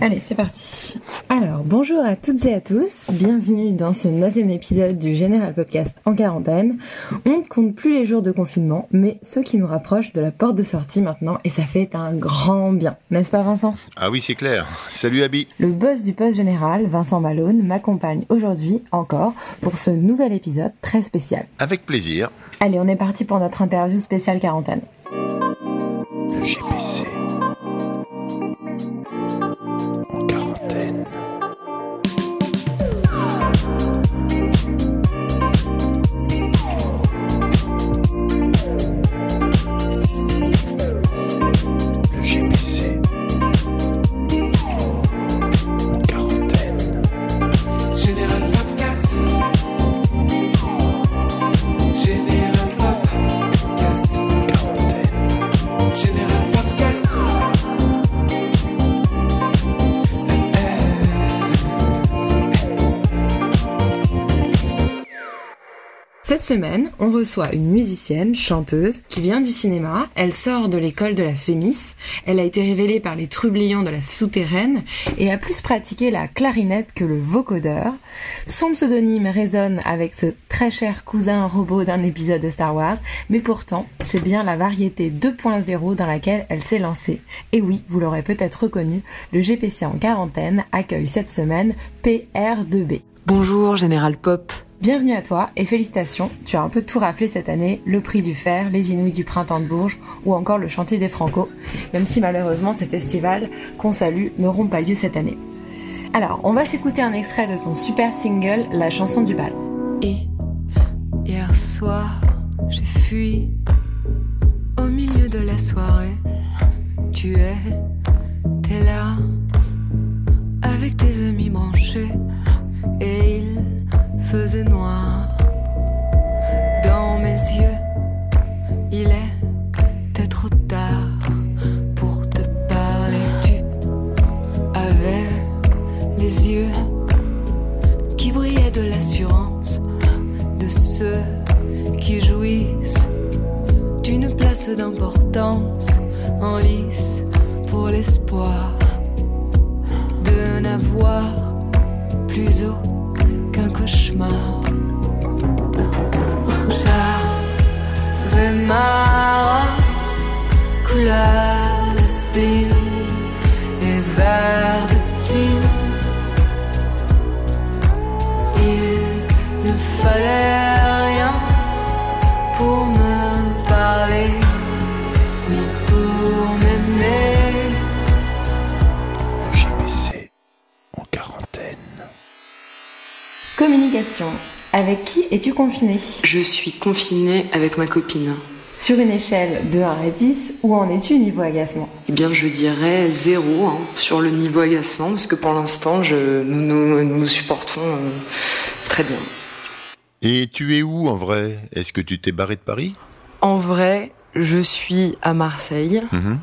Allez, c'est parti. Alors, bonjour à toutes et à tous. Bienvenue dans ce neuvième épisode du Général Podcast en quarantaine. On ne compte plus les jours de confinement, mais ceux qui nous rapprochent de la porte de sortie maintenant, et ça fait un grand bien. N'est-ce pas, Vincent? Ah oui, c'est clair. Salut, Abby. Le boss du poste général, Vincent Malone, m'accompagne aujourd'hui encore pour ce nouvel épisode très spécial. Avec plaisir. Allez, on est parti pour notre interview spéciale quarantaine. Le. Quarantaine. Le semaine, on reçoit une musicienne, chanteuse, qui vient du cinéma. Elle sort de l'école de la Fémis. Elle a été révélée par les trublions de la souterraine et a plus pratiqué la clarinette que le vocodeur. Son pseudonyme résonne avec ce très cher cousin robot d'un épisode de Star Wars, mais pourtant, c'est bien la variété 2.0 dans laquelle elle s'est lancée. Et oui, vous l'aurez peut-être reconnu, le GPC en quarantaine accueille cette semaine PR2B. Bonjour Général Pop. Bienvenue à toi et félicitations, tu as un peu tout raflé cette année, le prix du fer, les Inouïs du printemps de Bourges ou encore le chantier des Franco, même si malheureusement ces festivals qu'on salue n'auront pas lieu cette année. Alors, on va s'écouter un extrait de ton super single, La chanson du bal. Et hier soir, j'ai fui au milieu de la soirée. Tu es, t'es là, avec tes amis branchés. Et il faisait noir dans mes yeux. Ne fallait rien pour me parler, ni pour m'aimer. Le GPC. En quarantaine. Communication. Avec qui es-tu confiné Je suis confinée avec ma copine. Sur une échelle de 1 à 10, où en es-tu niveau agacement? Eh bien, je dirais zéro hein, sur le niveau agacement, parce que pour l'instant, je, nous, nous nous supportons euh, très bien. Et tu es où en vrai? Est-ce que tu t'es barré de Paris? En vrai, je suis à Marseille Mhm.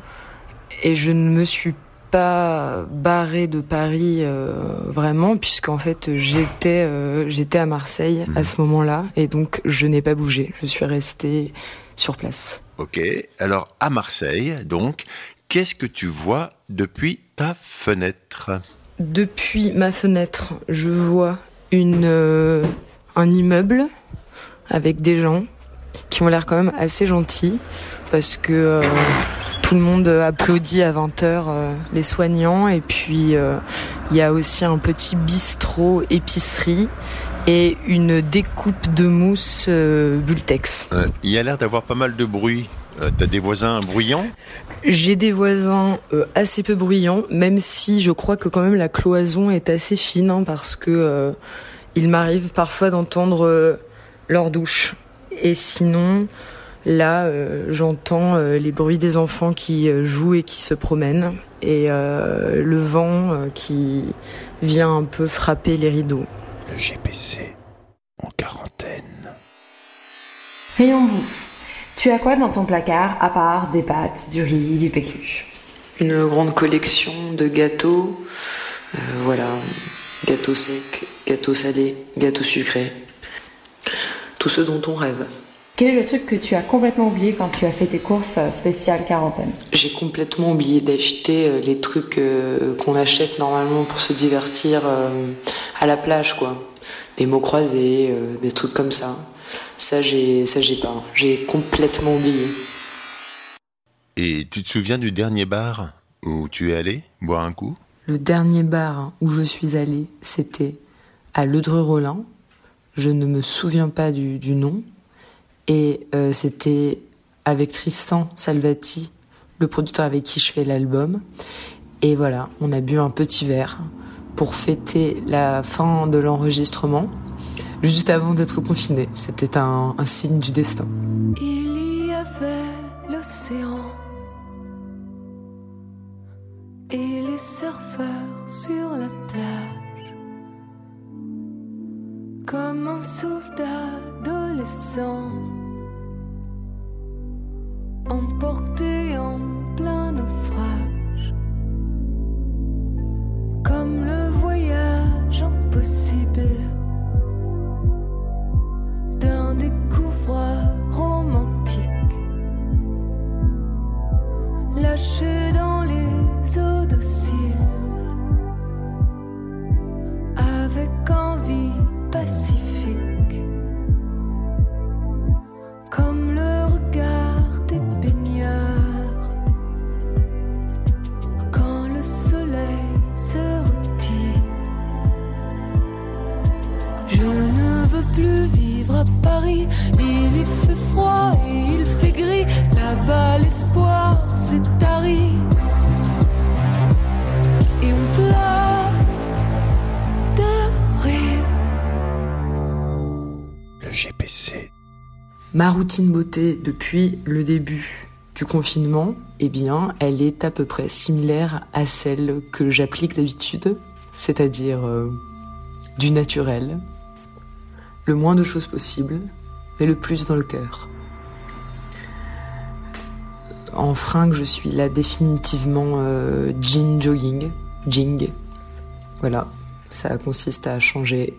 et je ne me suis pas barrée de Paris euh, vraiment, puisqu'en fait j'étais euh, j'étais à Marseille à ce moment-là et donc je n'ai pas bougé. Je suis restée sur place. Ok. Alors, à Marseille, donc, qu'est-ce que tu vois depuis ta fenêtre? Depuis ma fenêtre, je vois une euh, un immeuble avec des gens qui ont l'air quand même assez gentils parce que euh, tout le monde applaudit à 20h les soignants et puis euh, il y a aussi un petit bistrot épicerie et une découpe de mousse euh, Bultex. Euh, Il y a l'air d'avoir pas mal de bruit. Euh, T'as des voisins bruyants? J'ai des voisins euh, assez peu bruyants, même si je crois que quand même la cloison est assez fine, hein, parce que euh, il m'arrive parfois d'entendre euh, leur douche. Et sinon, Là, euh, j'entends euh, les bruits des enfants qui euh, jouent et qui se promènent et euh, le vent euh, qui vient un peu frapper les rideaux. Le GPC en quarantaine. Rayon bouffe. Tu as quoi dans ton placard à part des pâtes, du riz, du PQ Une grande collection de gâteaux, euh, voilà, gâteaux secs, gâteaux salés, gâteaux sucrés, tout ce dont on rêve. Quel est le truc que tu as complètement oublié quand tu as fait tes courses spéciales quarantaine J'ai complètement oublié d'acheter euh, les trucs euh, qu'on achète normalement pour se divertir euh, à la plage, quoi. Des mots croisés, des trucs comme ça. Ça, j'ai, ça, j'ai pas. J'ai complètement oublié. Et tu te souviens du dernier bar où tu es allé boire un coup? Le dernier bar où je suis allée, c'était à Ledru-Rollin. Je ne me souviens pas du, du nom. Et euh, c'était avec Tristan Salvati, le producteur avec qui je fais l'album. Et voilà, on a bu un petit verre pour fêter la fin de l'enregistrement, juste avant d'être confiné. C'était un, un signe du destin. Il y avait l'océan sur la plage. Comme un souffle d'adolescent, emporté en plein naufrage. Comme le voyage impossible d'un découvreur romantique lâché Ma routine beauté depuis le début du confinement, eh bien, elle est à peu près similaire à celle que j'applique d'habitude, c'est-à-dire euh, du naturel, le moins de choses possible, mais le plus dans le cœur. En fringue, je suis là définitivement euh, jean jogging, jing. Voilà, ça consiste à changer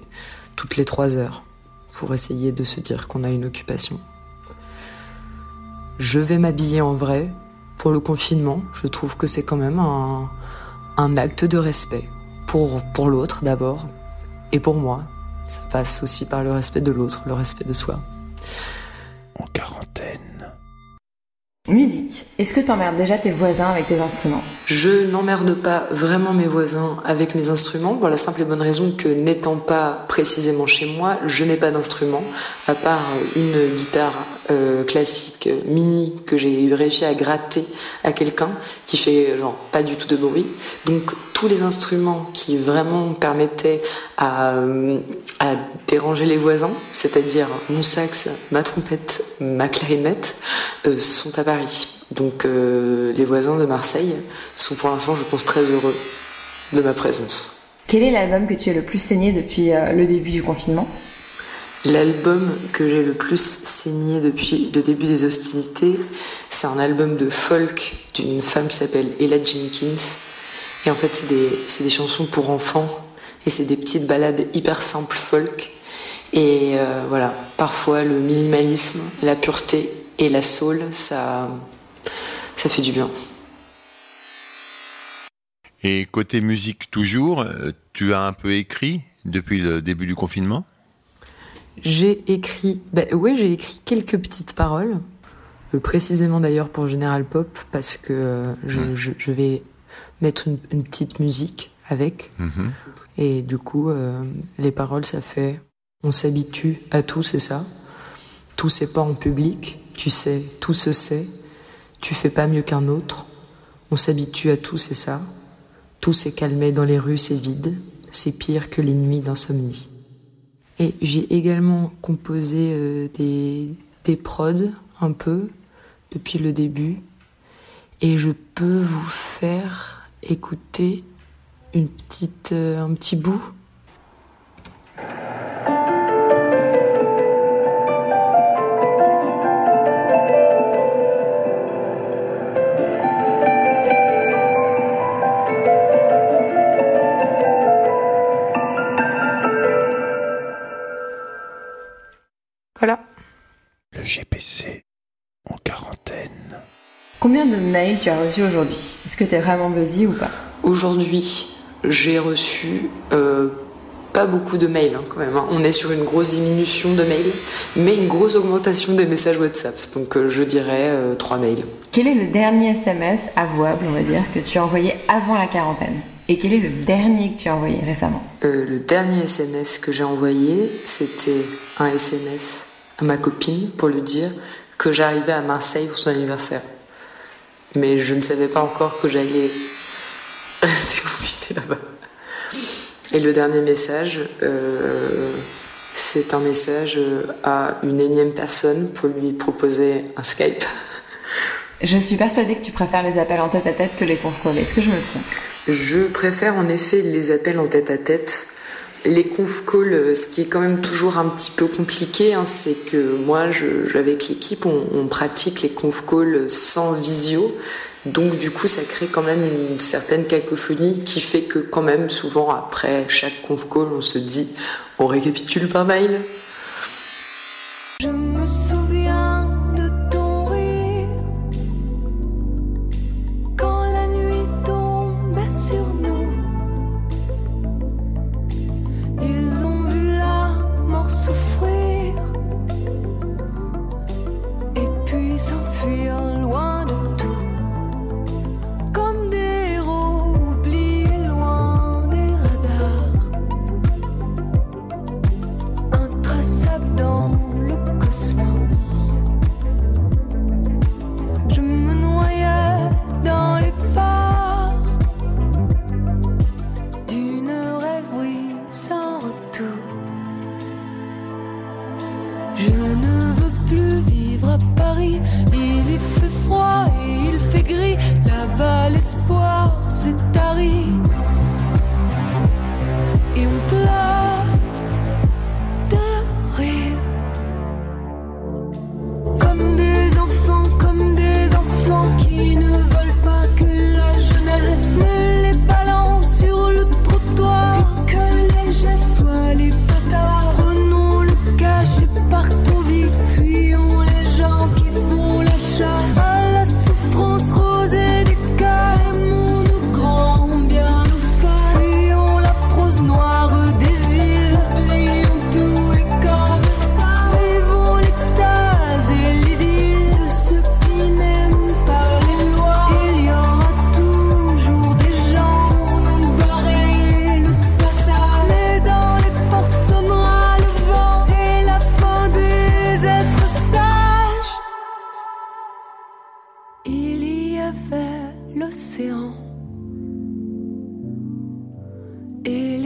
toutes les trois heures pour essayer de se dire qu'on a une occupation. Je vais m'habiller en vrai pour le confinement. Je trouve que c'est quand même un, un acte de respect pour, pour l'autre d'abord et pour moi. Ça passe aussi par le respect de l'autre, le respect de soi. En quarantaine. Musique. Est-ce que t'emmerdes déjà tes voisins avec tes instruments? Je n'emmerde pas vraiment mes voisins avec mes instruments pour la simple et bonne raison que n'étant pas précisément chez moi, je n'ai pas d'instrument à part une guitare euh, classique euh, mini que j'ai réussi à gratter à quelqu'un qui fait genre pas du tout de bruit. Donc tous les instruments qui vraiment permettaient à, euh, à déranger les voisins, c'est-à-dire mon sax, ma trompette, ma clarinette, euh, sont à Paris. Donc euh, les voisins de Marseille sont pour l'instant, je pense, très heureux de ma présence. Quel est l'album que tu as le plus saigné depuis euh, le début du confinement? L'album que j'ai le plus saigné depuis le début des hostilités, c'est un album de folk d'une femme qui s'appelle Ella Jenkins. Et en fait, c'est des, chansons pour enfants et c'est des petites ballades hyper simples folk. Et euh, voilà, parfois le minimalisme, la pureté et la soul, ça, ça fait du bien. Et côté musique toujours, euh, tu as un peu écrit depuis le début du confinement? J'ai écrit, bah ouais, j'ai écrit quelques petites paroles, euh, précisément d'ailleurs pour General Pop, parce que euh, je, Mm. je, je vais mettre une, une petite musique avec, Mhm. et du coup, euh, les paroles, ça fait, on s'habitue à tout, c'est ça. Tout c'est pas en public, tu sais, tout se sait. Tu fais pas mieux qu'un autre. On s'habitue à tout, c'est ça. Tout s'est calmé dans les rues, c'est vide. C'est pire que les nuits d'insomnie. Et j'ai également composé euh, des, des prods un peu depuis le début et je peux vous faire écouter une petite, euh, un petit bout. Tu as reçus aujourd'hui Est-ce que tu es vraiment busy ou pas? Aujourd'hui, j'ai reçu euh, pas beaucoup de mails hein, quand même. hein. On est sur une grosse diminution de mails, mais une grosse augmentation des messages WhatsApp. Donc euh, je dirais euh, 3 mails. Quel est le dernier SMS avouable, on va dire, que tu as envoyé avant la quarantaine? Et quel est le dernier que tu as envoyé récemment? Euh, le dernier SMS que j'ai envoyé, c'était un SMS à ma copine pour lui dire que j'arrivais à Marseille pour son anniversaire. Mais je ne savais pas encore que j'allais rester confinée là-bas. Et le dernier message, euh, c'est un message à une énième personne pour lui proposer un Skype. Je suis persuadée que tu préfères les appels en tête à tête que les conf. Est-ce que je me trompe? Je préfère en effet les appels en tête à tête. Les conf calls, euh, ce qui est quand même toujours un petit peu compliqué, hein, c'est que moi, avec l'équipe, on, pratique les conf calls sans visio. Donc du coup, ça crée quand même une certaine cacophonie qui fait que quand même, souvent, après chaque conf call, on se dit, on récapitule par mail.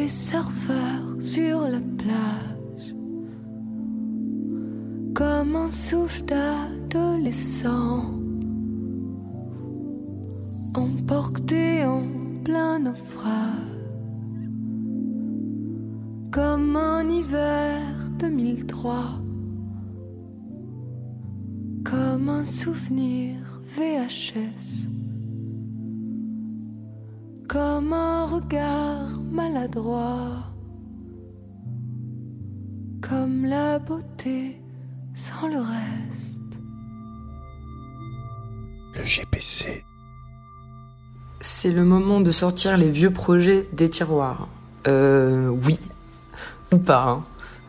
Les sur la plage, comme un souffle d'adolescent, emporté en plein naufrage, comme un hiver 2003, comme un souvenir VHS comme un regard maladroit, comme la beauté sans le reste. Le GPC. C'est le moment de sortir les vieux projets des tiroirs. Euh, oui, ou pas. hein.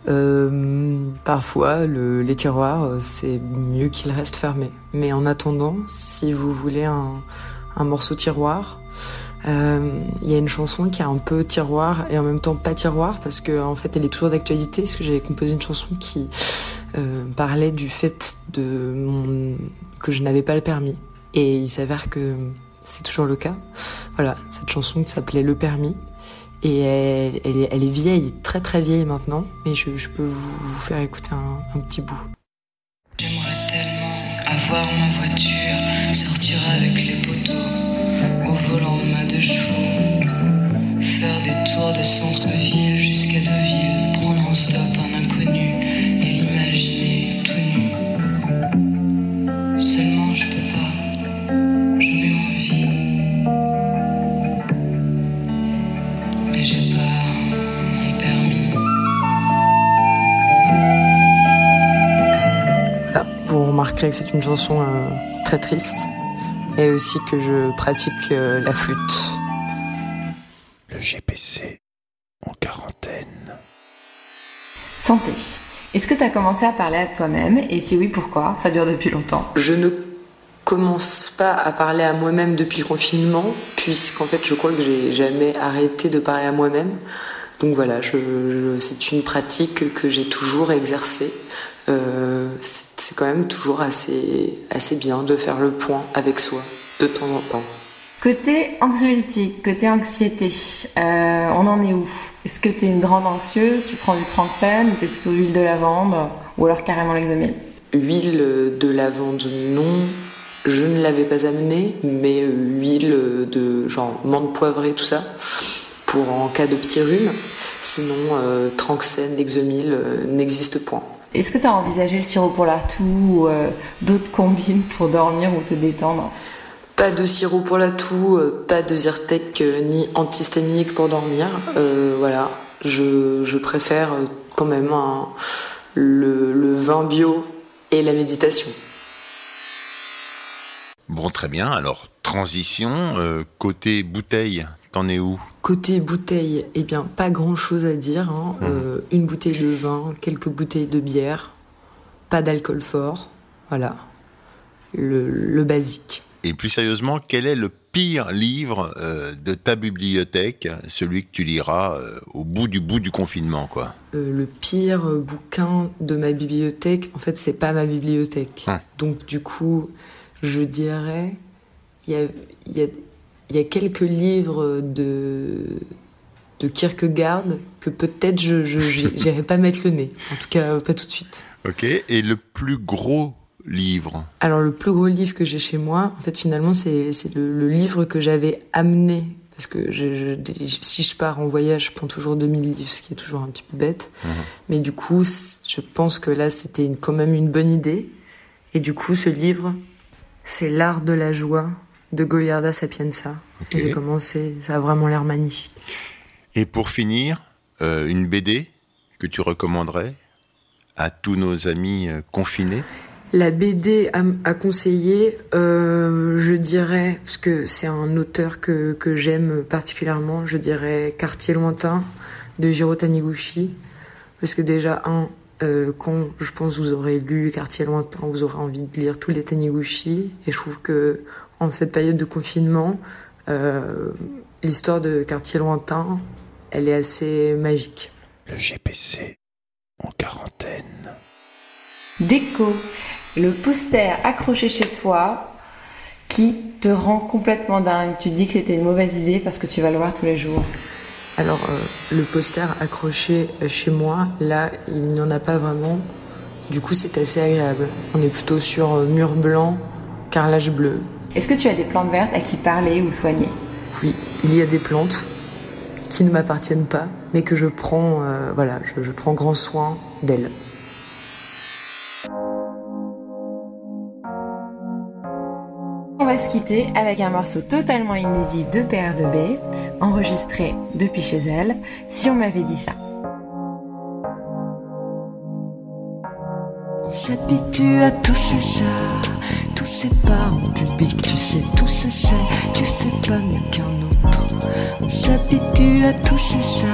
Euh, parfois, le- les tiroirs, c'est mieux qu'ils restent fermés. Mais en attendant, si vous voulez un, un morceau tiroir, euh, il y a une chanson qui est un peu tiroir et en même temps pas tiroir parce que en fait, elle est toujours d'actualité. Parce que j'avais composé une chanson qui euh, parlait du fait de mon, que je n'avais pas le permis. Et il s'avère que c'est toujours le cas. Voilà, cette chanson qui s'appelait Le Permis. Et elle, est, vieille, très très vieille maintenant, mais je, peux vous, faire écouter un, un petit bout. J'aimerais tellement voir ma voiture sortir avec les poteaux au volant de ma deux chevaux. Faire des tours de centre-ville jusqu'à Deauville, prendre en stop un inconnu et l'imaginer tout nu. Seulement je peux pas, j'en ai envie. Mais j'ai pas mon permis. Voilà, vous remarquerez que c'est une chanson euh, très triste et aussi que je pratique euh, la flûte. Le GPC en quarantaine. Santé. Est-ce que tu as commencé à parler à toi-même? Et si oui, pourquoi? Ça dure depuis longtemps. Je ne commence pas à parler à moi-même depuis le confinement, puisqu'en fait je crois que j'ai jamais arrêté de parler à moi-même. Donc voilà, je, je- c'est une pratique que j'ai toujours exercée. Euh, c'est quand même toujours assez, assez bien de faire le point avec soi de temps en temps. Côté anxiolytique, côté anxiété, euh, on en est où? Est-ce que tu es une grande anxieuse? Tu prends du tranxène ou t'es plutôt huile de lavande Ou alors carrément l'exomil Huile de lavande, non. Je ne l'avais pas amenée, mais huile de genre menthe poivrée, tout ça, pour en cas de petit rhume. Sinon, euh, Tranxène, Lexomil euh, n'existe point. Est-ce que tu as envisagé le sirop pour la toux ou euh, d'autres combines pour dormir ou te détendre? Pas de sirop pour la toux, euh, pas de Zyrtec euh, ni antihistaminique pour dormir. Euh, voilà, je, je préfère quand même un- le, le vin bio et la méditation. Bon, très bien. Alors, transition, euh, côté bouteille, t'en es où? Côté bouteille, eh bien, pas grand chose à dire. hein. Euh, une bouteille de vin, quelques bouteilles de bière, pas d'alcool fort. Voilà, le, le basique. Et plus sérieusement, quel est le pire livre euh, de ta bibliothèque, celui que tu liras euh, au bout du bout du confinement, quoi? Le pire bouquin de ma bibliothèque, en fait, c'est pas ma bibliothèque. Ah. Donc, du coup, je dirais, il y a, il y, a, il y a quelques livres de, de Kierkegaard que peut-être je j'irai pas mettre le nez. En tout cas, pas tout de suite. Ok. Et le plus gros livre? Alors, le plus gros livre que j'ai chez moi, en fait, finalement, c'est le, le livre que j'avais amené. Parce que je, je- si je pars en voyage, je prends toujours 2000 livres, ce qui est toujours un petit peu bête. Mais du coup, je pense que là, c'était quand même une bonne idée. Et du coup, ce livre, c'est L'art de la joie de Goliarda Sapienza. Ok. Et j'ai commencé, ça a vraiment l'air magnifique. Et pour finir, euh, une BD que tu recommanderais à tous nos amis euh, confinés? La BD à, conseiller, euh, je dirais, parce que c'est un auteur que, que j'aime particulièrement, je dirais Quartier lointain de Jiro Taniguchi. Parce que déjà, un, quand je pense vous aurez lu Quartier lointain, vous aurez envie de lire tous les Taniguchi. Et je trouve que en cette période de confinement, euh, l'histoire de Quartier lointain, elle est assez magique. Le GPC en quarantaine. Déco, le poster accroché chez toi qui te rend complètement dingue. Tu te dis que c'était une mauvaise idée parce que tu vas le voir tous les jours. Alors, euh, le poster accroché chez moi, là, il n'y en a pas vraiment. Du coup, c'est assez agréable. On est plutôt sur euh, mur blanc, carrelage bleu. Est-ce que tu as des plantes vertes à qui parler ou soigner? Oui, il y a des plantes qui ne m'appartiennent pas, mais que je prends, euh, voilà, je, je prends grand soin d'elles. On va se quitter avec un morceau totalement inédit de PR2B, enregistré depuis chez elle, si on m'avait dit ça. On s'habitue à tous ces ça, ces pas en public, tu sais, tout se sait, tu fais pas mieux qu'un autre. On s'habitue à tous ces ça,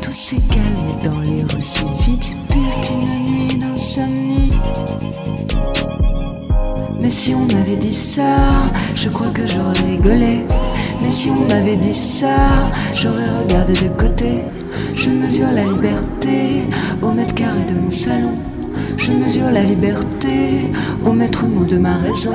tous ces calmes dans les rues, c'est vite, c'est pire qu'une nuit d'insomnie. Mais si on m'avait dit ça, je crois que j'aurais rigolé. Mais si on m'avait dit ça, j'aurais regardé de côté. Je mesure la liberté au mètre carré de mon salon. Je mesure la liberté au maître mot de ma raison.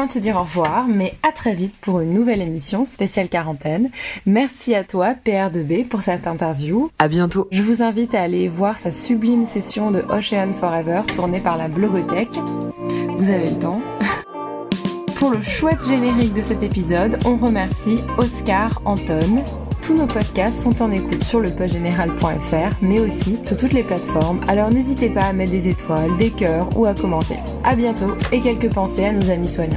Moment de se dire au revoir, mais à très vite pour une nouvelle émission spéciale quarantaine. Merci à toi, PR2B, pour cette interview. À bientôt. Je vous invite à aller voir sa sublime session de Ocean Forever tournée par la Blogothèque. Vous avez le temps. Pour le chouette générique de cet épisode, on remercie Oscar Anton. Tous nos podcasts sont en écoute sur le postgénéral.fr, mais aussi sur toutes les plateformes. Alors n'hésitez pas à mettre des étoiles, des cœurs ou à commenter. À bientôt et quelques pensées à nos amis soignants.